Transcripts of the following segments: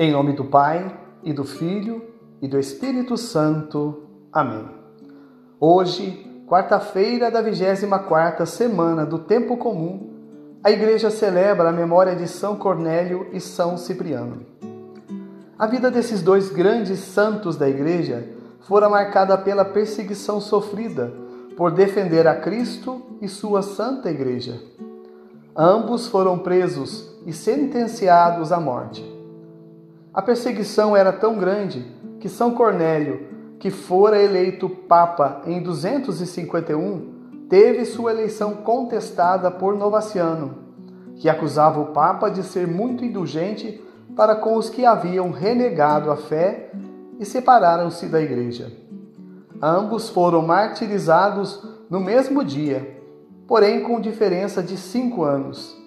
Em nome do Pai, e do Filho, e do Espírito Santo. Amém. Hoje, quarta-feira da 24ª semana do Tempo Comum, a Igreja celebra a memória de São Cornélio e São Cipriano. A vida desses dois grandes santos da Igreja fora marcada pela perseguição sofrida por defender a Cristo e sua Santa Igreja. Ambos foram presos e sentenciados à morte. A perseguição era tão grande que São Cornélio, que fora eleito Papa em 251, teve sua eleição contestada por Novaciano, que acusava o Papa de ser muito indulgente para com os que haviam renegado a fé e separaram-se da Igreja. Ambos foram martirizados no mesmo dia, porém com diferença de cinco anos.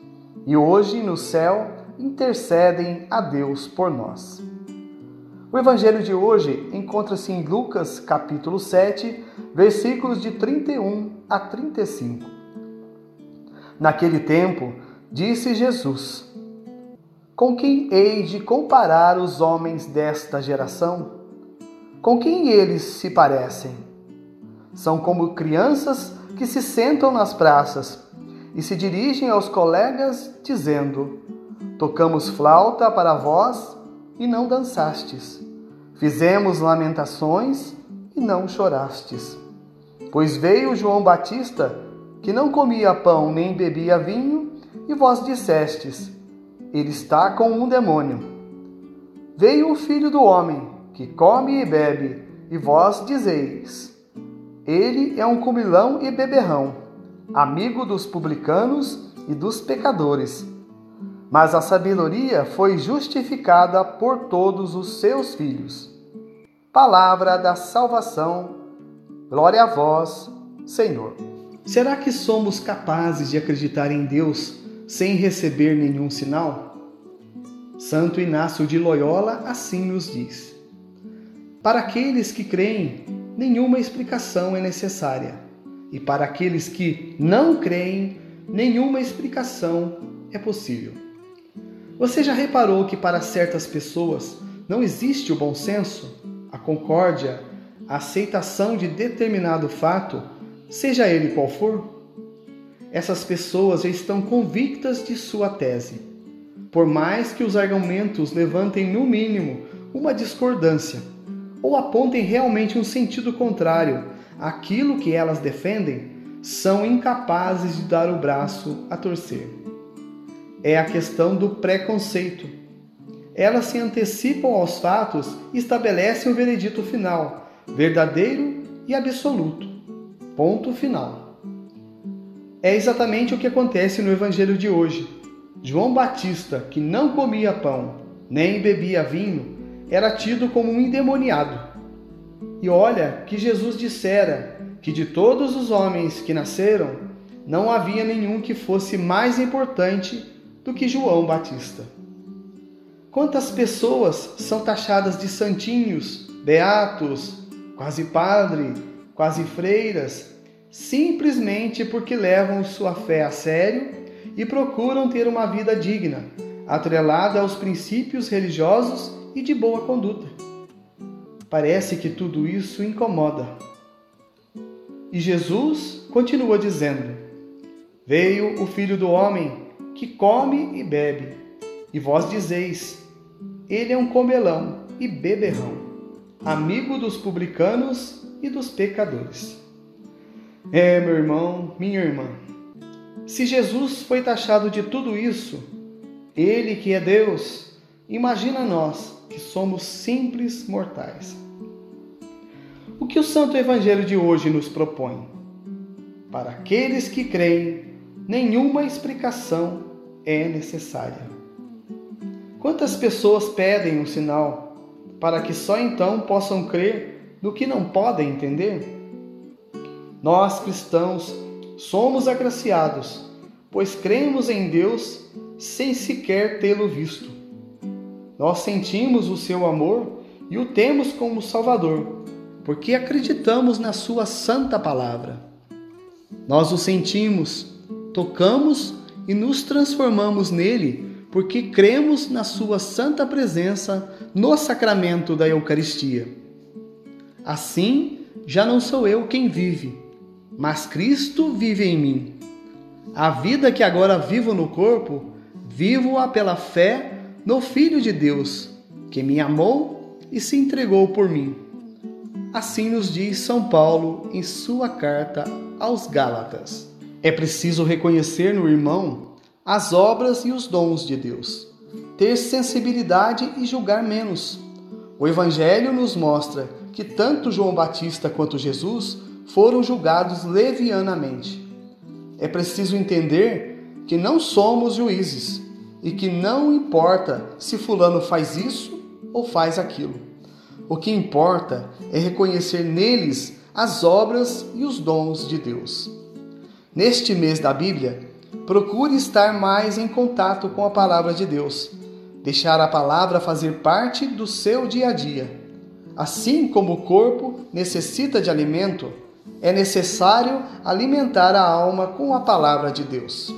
E hoje, no céu, intercedem a Deus por nós. O evangelho de hoje encontra-se em Lucas, capítulo 7, versículos de 31 a 35. Naquele tempo, disse Jesus: Com quem hei de comparar os homens desta geração? Com quem eles se parecem? São como crianças que se sentam nas praças e se dirigem aos colegas dizendo: Tocamos flauta para vós e não dançastes. Fizemos lamentações e não chorastes. Pois veio João Batista, que não comia pão nem bebia vinho, e vós dissestes: Ele está com um demônio. Veio o filho do homem, que come e bebe, e vós dizeis: Ele é um comilão e beberrão, amigo dos publicanos e dos pecadores mas a sabedoria foi justificada por todos os seus filhos. Palavra da salvação, glória a vós, Senhor. Será que somos capazes de acreditar em Deus sem receber nenhum sinal? Santo Inácio de Loyola assim nos diz: Para aqueles que creem, nenhuma explicação é necessária, e para aqueles que não creem, nenhuma explicação é possível. Você já reparou que para certas pessoas não existe o bom senso, a concórdia, a aceitação de determinado fato, seja ele qual for? Essas pessoas estão convictas de sua tese. Por mais que os argumentos levantem no mínimo uma discordância ou apontem realmente um sentido contrário àquilo que elas defendem, são incapazes de dar o braço a torcer é a questão do preconceito. Elas se antecipam aos fatos e estabelecem o veredito final, verdadeiro e absoluto. Ponto final. É exatamente o que acontece no Evangelho de hoje. João Batista, que não comia pão nem bebia vinho, era tido como um endemoniado. E olha que Jesus dissera que de todos os homens que nasceram, não havia nenhum que fosse mais importante do que João Batista. Quantas pessoas são taxadas de santinhos, beatos, quase padre, quase freiras, simplesmente porque levam sua fé a sério e procuram ter uma vida digna, atrelada aos princípios religiosos e de boa conduta. Parece que tudo isso incomoda. E Jesus continua dizendo: Veio o Filho do Homem que come e bebe, e vós dizeis: Ele é um comelão e beberrão, amigo dos publicanos e dos pecadores. É, meu irmão, minha irmã, se Jesus foi taxado de tudo isso, Ele que é Deus, imagina nós que somos simples mortais. O que o Santo Evangelho de hoje nos propõe? Para aqueles que creem, nenhuma explicação é necessária. Quantas pessoas pedem um sinal para que só então possam crer no que não podem entender? Nós cristãos somos agraciados, pois cremos em Deus sem sequer tê-lo visto. Nós sentimos o seu amor e o temos como Salvador, porque acreditamos na Sua santa palavra. Nós o sentimos tocamos e nos transformamos nele porque cremos na Sua santa presença no sacramento da Eucaristia. Assim, já não sou eu quem vive, mas Cristo vive em mim. A vida que agora vivo no corpo, vivo-a pela fé no Filho de Deus, que me amou e se entregou por mim. Assim nos diz São Paulo em sua carta aos Gálatas. É preciso reconhecer no irmão as obras e os dons de Deus, ter sensibilidade e julgar menos. O Evangelho nos mostra que tanto João Batista quanto Jesus foram julgados levianamente. É preciso entender que não somos juízes e que não importa se Fulano faz isso ou faz aquilo. O que importa é reconhecer neles as obras e os dons de Deus. Neste mês da Bíblia, procure estar mais em contato com a palavra de Deus, deixar a palavra fazer parte do seu dia a dia Assim como o corpo necessita de alimento, é necessário alimentar a alma com a palavra de Deus.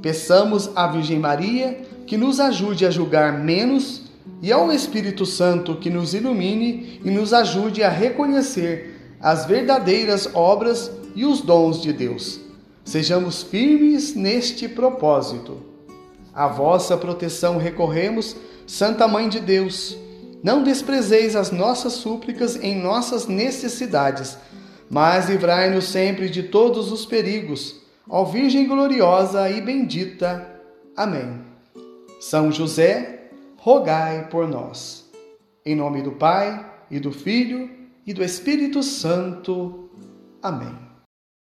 Peçamos à Virgem Maria que nos ajude a julgar menos e ao Espírito Santo que nos ilumine e nos ajude a reconhecer as verdadeiras obras e os dons de Deus. Sejamos firmes neste propósito. A vossa proteção recorremos, Santa Mãe de Deus não desprezeis as nossas súplicas em nossas necessidades, mas livrai-nos sempre de todos os perigos. Ó Virgem gloriosa e bendita. Amém. São José, rogai por nós. Em nome do Pai, e do Filho, e do Espírito Santo. Amém.